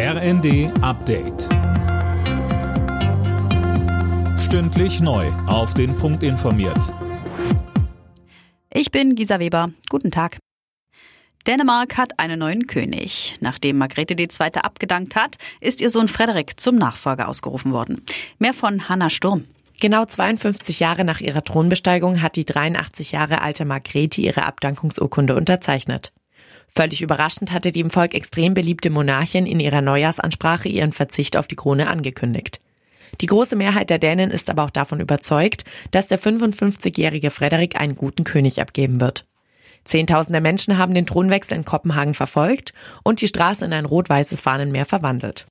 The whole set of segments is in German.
RND Update. Stündlich neu. Auf den Punkt informiert. Ich bin Gisa Weber. Guten Tag. Dänemark hat einen neuen König. Nachdem Margrethe II. abgedankt hat, ist ihr Sohn Frederik zum Nachfolger ausgerufen worden. Mehr von Hanna Sturm. Genau 52 Jahre nach ihrer Thronbesteigung hat die 83 Jahre alte Margrethe ihre Abdankungsurkunde unterzeichnet. Völlig überraschend hatte die im Volk extrem beliebte Monarchin in ihrer Neujahrsansprache ihren Verzicht auf die Krone angekündigt. Die große Mehrheit der Dänen ist aber auch davon überzeugt, dass der 55-jährige Frederik einen guten König abgeben wird. Zehntausende Menschen haben den Thronwechsel in Kopenhagen verfolgt und die Straße in ein rot-weißes Fahnenmeer verwandelt.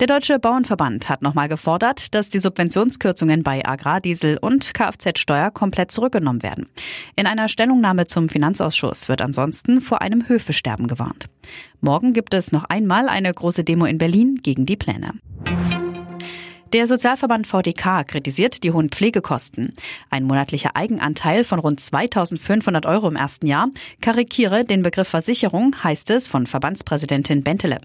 Der Deutsche Bauernverband hat nochmal gefordert, dass die Subventionskürzungen bei Agrardiesel und Kfz-Steuer komplett zurückgenommen werden. In einer Stellungnahme zum Finanzausschuss wird ansonsten vor einem Höfesterben gewarnt. Morgen gibt es noch einmal eine große Demo in Berlin gegen die Pläne. Der Sozialverband VDK kritisiert die hohen Pflegekosten. Ein monatlicher Eigenanteil von rund 2500 Euro im ersten Jahr karikiere den Begriff Versicherung, heißt es von Verbandspräsidentin Bentele.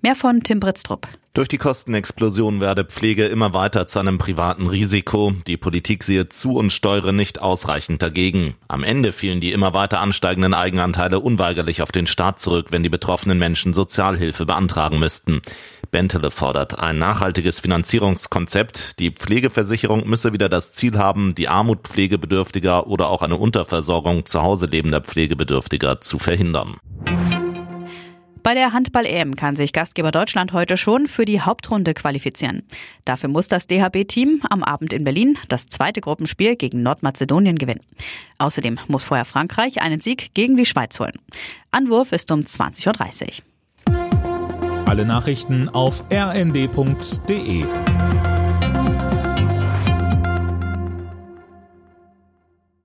Mehr von Tim Britztrup. Durch die Kostenexplosion werde Pflege immer weiter zu einem privaten Risiko. Die Politik sehe zu und steuere nicht ausreichend dagegen. Am Ende fielen die immer weiter ansteigenden Eigenanteile unweigerlich auf den Staat zurück, wenn die betroffenen Menschen Sozialhilfe beantragen müssten. Bentele fordert ein nachhaltiges Finanzierungskonzept. Die Pflegeversicherung müsse wieder das Ziel haben, die Armut pflegebedürftiger oder auch eine Unterversorgung zu Hause lebender Pflegebedürftiger zu verhindern. Bei der Handball-EM kann sich Gastgeber Deutschland heute schon für die Hauptrunde qualifizieren. Dafür muss das DHB-Team am Abend in Berlin das zweite Gruppenspiel gegen Nordmazedonien gewinnen. Außerdem muss vorher Frankreich einen Sieg gegen die Schweiz holen. Anwurf ist um 20.30 Uhr. Alle Nachrichten auf rnd.de